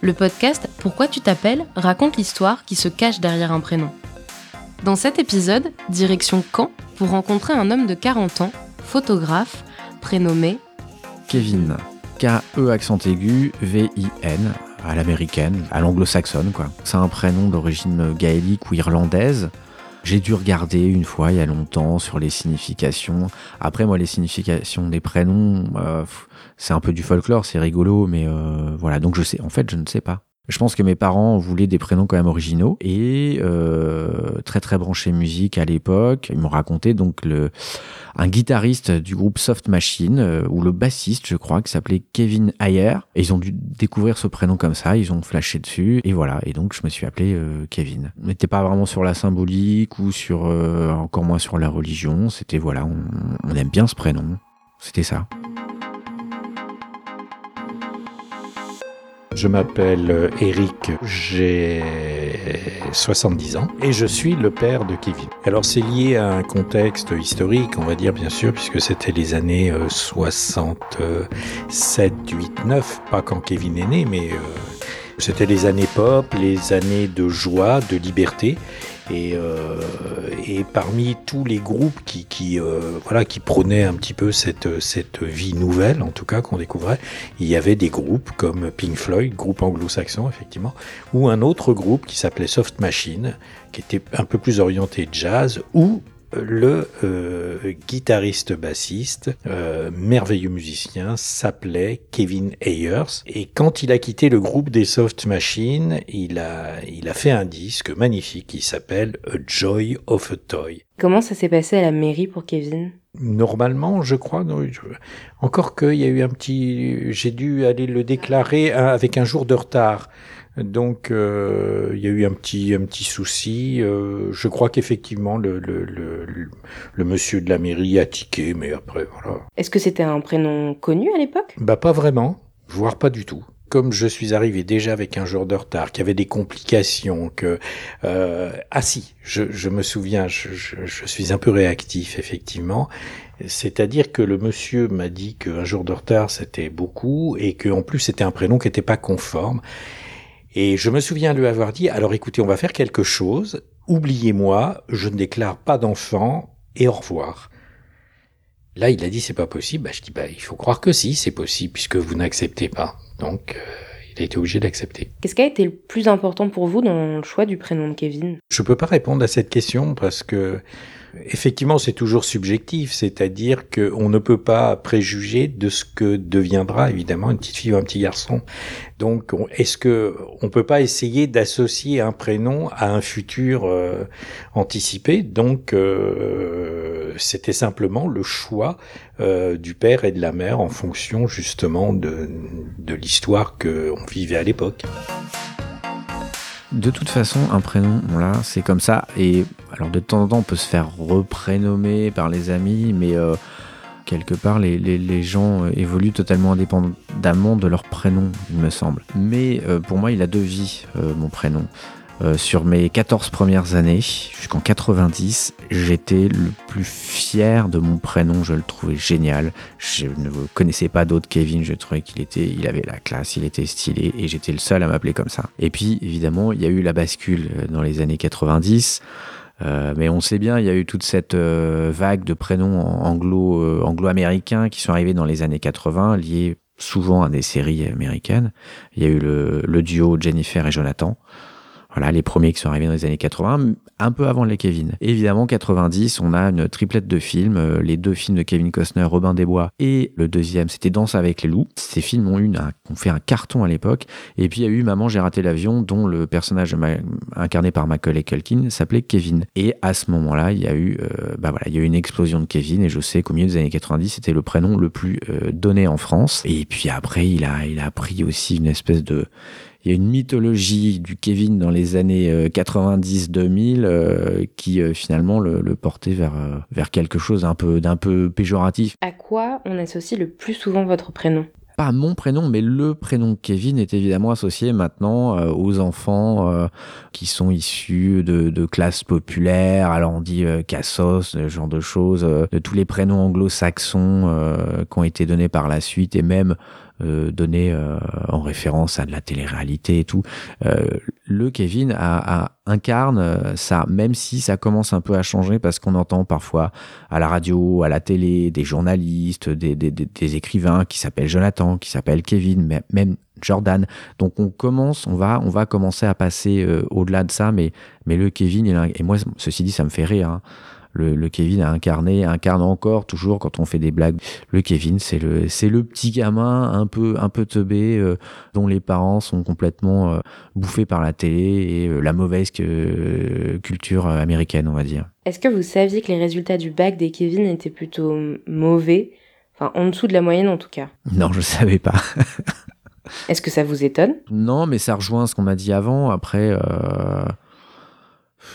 Le podcast Pourquoi tu t'appelles raconte l'histoire qui se cache derrière un prénom. Dans cet épisode, direction Caen pour rencontrer un homme de 40 ans, photographe, prénommé Kevin. K-E accent aigu, V-I-N, à l'américaine, à l'anglo-saxonne, quoi. C'est un prénom d'origine gaélique ou irlandaise. J'ai dû regarder une fois il y a longtemps sur les significations. Après, moi, les significations des prénoms, euh, c'est un peu du folklore, c'est rigolo, mais euh, voilà. Donc, je sais, en fait, je ne sais pas. Je pense que mes parents voulaient des prénoms quand même originaux et euh, très très branchés musique à l'époque. Ils m'ont raconté donc le un guitariste du groupe Soft Machine euh, ou le bassiste, je crois, qui s'appelait Kevin Ayer. Et ils ont dû découvrir ce prénom comme ça. Ils ont flashé dessus et voilà. Et donc je me suis appelé euh, Kevin. On n'était pas vraiment sur la symbolique ou sur euh, encore moins sur la religion. C'était voilà, on, on aime bien ce prénom. C'était ça. Je m'appelle Eric, j'ai 70 ans et je suis le père de Kevin. Alors c'est lié à un contexte historique, on va dire bien sûr, puisque c'était les années 67, 8, 9, pas quand Kevin est né, mais euh, c'était les années pop, les années de joie, de liberté. Et, euh, et, parmi tous les groupes qui, qui, euh, voilà, qui prônaient un petit peu cette, cette vie nouvelle, en tout cas qu'on découvrait, il y avait des groupes comme Pink Floyd, groupe anglo-saxon effectivement, ou un autre groupe qui s'appelait Soft Machine, qui était un peu plus orienté jazz, ou le euh, guitariste bassiste, euh, merveilleux musicien, s'appelait Kevin Ayers. Et quand il a quitté le groupe des Soft Machines, il a, il a fait un disque magnifique qui s'appelle A Joy of a Toy. Comment ça s'est passé à la mairie pour Kevin? Normalement, je crois, non, je... encore qu'il y a eu un petit, j'ai dû aller le déclarer avec un jour de retard. Donc euh, il y a eu un petit un petit souci. Euh, je crois qu'effectivement le, le, le, le, monsieur de la mairie a tiqué, mais après voilà. Est-ce que c'était un prénom connu à l'époque? Bah pas vraiment, voire pas du tout. Comme je suis arrivé déjà avec un jour de retard, qu'il y avait des complications, que euh, ah si, je, je me souviens, je, je, je suis un peu réactif effectivement. C'est-à-dire que le monsieur m'a dit qu'un jour de retard c'était beaucoup et qu'en plus c'était un prénom qui n'était pas conforme. Et je me souviens lui avoir dit, alors écoutez, on va faire quelque chose, oubliez-moi, je ne déclare pas d'enfant, et au revoir. Là, il a dit, c'est pas possible. Bah, je dis, bah, il faut croire que si, c'est possible, puisque vous n'acceptez pas. Donc, euh, il a été obligé d'accepter. Qu'est-ce qui a été le plus important pour vous dans le choix du prénom de Kevin? Je peux pas répondre à cette question parce que Effectivement, c'est toujours subjectif, c'est-à-dire qu'on ne peut pas préjuger de ce que deviendra évidemment une petite fille ou un petit garçon. Donc, est-ce que on peut pas essayer d'associer un prénom à un futur euh, anticipé? Donc, euh, c'était simplement le choix euh, du père et de la mère en fonction justement de, de l'histoire qu'on vivait à l'époque. De toute façon, un prénom, voilà, c'est comme ça. Et alors, de temps en temps, on peut se faire reprénommer par les amis, mais euh, quelque part, les, les, gens évoluent totalement indépendamment de leur prénom, il me semble. Mais euh, pour moi, il a deux vies, euh, mon prénom. Euh, sur mes 14 premières années, jusqu'en 90, j'étais le plus fier de mon prénom, je le trouvais génial. Je ne connaissais pas d'autres Kevin, je trouvais qu'il était, il avait la classe, il était stylé et j'étais le seul à m'appeler comme ça. Et puis, évidemment, il y a eu la bascule dans les années 90. Euh, mais on sait bien, il y a eu toute cette euh, vague de prénoms anglo, euh, anglo-américains qui sont arrivés dans les années 80, liés souvent à des séries américaines. Il y a eu le duo Jennifer et Jonathan. Voilà, les premiers qui sont arrivés dans les années 80, un peu avant les Kevin. Évidemment, 90, on a une triplette de films, euh, les deux films de Kevin Costner, Robin des Bois, et le deuxième, c'était Danse avec les loups. Ces films ont, eu un, ont fait un carton à l'époque. Et puis, il y a eu Maman, j'ai raté l'avion, dont le personnage incarné par Macaulay Culkin s'appelait Kevin. Et à ce moment-là, il y a eu, euh, bah voilà, il y a eu une explosion de Kevin, et je sais qu'au milieu des années 90, c'était le prénom le plus euh, donné en France. Et puis après, il a, il a pris aussi une espèce de il y a une mythologie du Kevin dans les années 90-2000 qui finalement le, le, portait vers, vers quelque chose d'un peu, d'un peu péjoratif. À quoi on associe le plus souvent votre prénom? Pas mon prénom, mais le prénom Kevin est évidemment associé maintenant euh, aux enfants euh, qui sont issus de, de, classes populaires. Alors on dit euh, Cassos, ce genre de choses, de tous les prénoms anglo-saxons qui ont été donnés par la suite et même euh, donné euh, en référence à de la télé-réalité et tout. Euh, le Kevin a, incarne ça, même si ça commence un peu à changer parce qu'on entend parfois à la radio, à la télé, des journalistes, des, des, des écrivains qui s'appellent Jonathan, qui s'appellent Kevin, même Jordan. Donc on commence, on va, on va commencer à passer au-delà de ça, mais, mais le Kevin, et moi, ceci dit, ça me fait rire. Hein le, Kevin a incarné, incarne encore toujours quand on fait des blagues. Le Kevin, c'est le, c'est le petit gamin un peu, un peu teubé euh, dont les parents sont complètement euh, bouffés par la télé et euh, la mauvaise culture américaine, on va dire. Est-ce que vous saviez que les résultats du bac des Kevin étaient plutôt mauvais, enfin en dessous de la moyenne en tout cas Non, je savais pas. Est-ce que ça vous étonne? Non, mais ça rejoint ce qu'on m'a dit avant. Après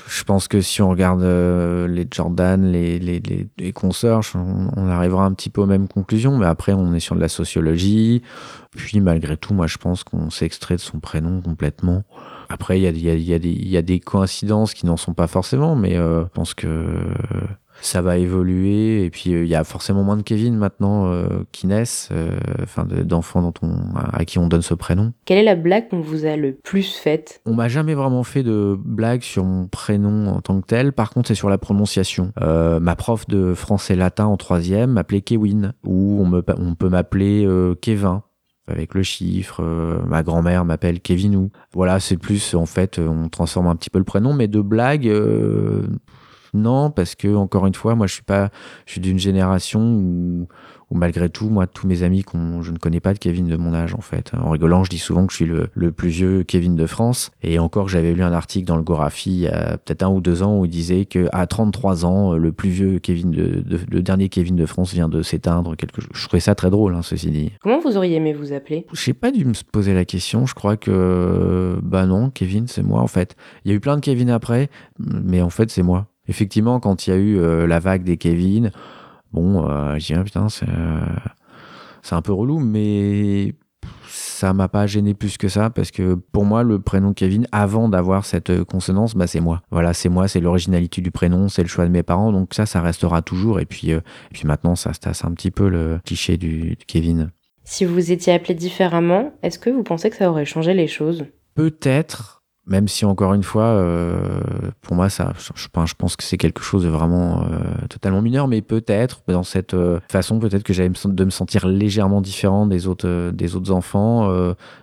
je pense que si on regarde euh, les Jordan, les, les, les, consorts, on, arrivera un petit peu aux mêmes conclusions, mais après on est sur de la sociologie. Puis malgré tout, moi je pense qu'on s'est extrait de son prénom complètement. Après, il y a, y, a, y, a y a, des coïncidences qui n'en sont pas forcément, mais euh, je pense que ça va évoluer et puis euh, il y a forcément moins de Kevin maintenant euh, qui naissent, euh, enfin d'enfants dont on à qui on donne ce prénom. Quelle est la blague qu'on vous a le plus faite? On m'a jamais vraiment fait de blague sur mon prénom en tant que tel. Par contre, c'est sur la prononciation. ma prof de français latin en troisième m'appelait Kevin ou on, me, on peut m'appeler Kevin avec le chiffre. ma grand-mère m'appelle Kevinou. Voilà, c'est plus en fait, on transforme un petit peu le prénom, mais de blague, non, parce que encore une fois, moi, je suis pas, je suis d'une génération où, malgré tout, moi, tous mes amis, je ne connais pas de Kevin de mon âge, en fait. En rigolant, je dis souvent que je suis le, plus vieux Kevin de France. Et encore, j'avais lu un article dans le Gorafi il y a peut-être un ou deux ans où il disait que à 33 ans, le plus vieux Kevin de, le dernier Kevin de France vient de s'éteindre. Quelque Je trouvais ça très drôle, hein, ceci dit. Comment vous auriez aimé vous appeler? Je n'ai pas dû me poser la question. Je crois que, bah non, Kevin, c'est moi, en fait. Il y a eu plein de Kevin après, mais en fait, c'est moi. Effectivement, quand il y a eu euh, la vague des Kevin, bon, euh, ah, putain, euh, c'est un peu relou, mais ça m'a pas gêné plus que ça parce que pour moi le prénom Kevin avant d'avoir cette consonance bah c'est moi. Voilà c'est moi c'est l'originalité du prénom c'est le choix de mes parents donc ça ça restera toujours et puis puis maintenant ça se tasse un petit peu le cliché du, du Kevin. Si vous étiez appelé différemment est-ce que vous pensez que ça aurait changé les choses? Peut-être même si encore une fois, euh, pour moi, ça, je, pense que c'est quelque chose de vraiment euh, totalement mineur, mais peut-être dans cette euh, façon, peut-être que j'avais de me sentir légèrement différent des autres, enfants,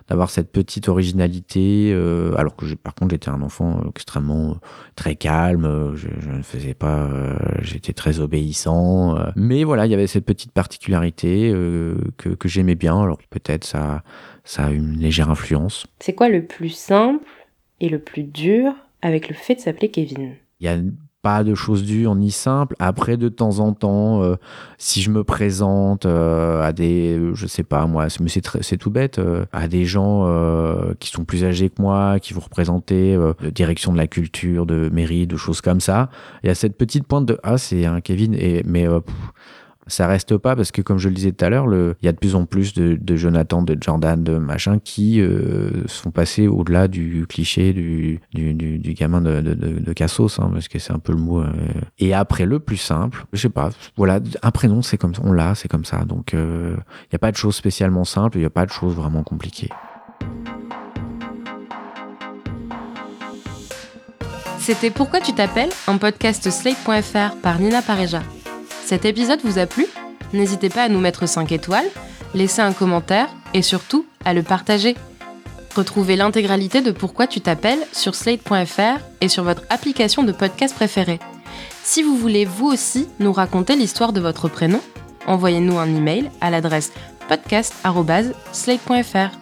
d'avoir cette petite originalité, alors que par contre j'étais un enfant extrêmement très calme, je, ne faisais pas, j'étais très obéissant, mais voilà, il y avait cette petite particularité que, que j'aimais bien, alors peut-être ça, ça a une légère influence. C'est quoi le plus simple et le plus dur avec le fait de s'appeler Kevin Il y a pas de choses dures ni simples. Après, de temps en temps, euh, si je me présente euh, à des, je sais pas moi, mais c'est tout bête, euh, à des gens qui sont plus âgés que moi, qui vont représenter direction de la culture, de mairie, de choses comme ça, il y a cette petite pointe de ah c'est un Kevin et mais ça reste pas parce que comme je le disais tout à l'heure, il y a de plus en plus de, Jonathan, de Jordan, de machin qui euh, sont passés au-delà du cliché du, du, gamin de, de, Cassos, hein, parce que c'est un peu le mot. Euh. Et après, le plus simple, je sais pas, voilà, un prénom, c'est comme ça, on l'a, c'est comme ça. Donc, euh, il n'y a pas de choses spécialement simples, il n'y a pas de choses vraiment compliquées. C'était Pourquoi tu t'appelles, un podcast slate.fr par Nina Pareja. Cet épisode vous a plu N'hésitez pas à nous mettre 5 étoiles, laisser un commentaire et surtout à le partager. Retrouvez l'intégralité de Pourquoi tu t'appelles sur slate.fr et sur votre application de podcast préférée. Si vous voulez vous aussi nous raconter l'histoire de votre prénom, envoyez-nous un email à l'adresse podcast.slate.fr.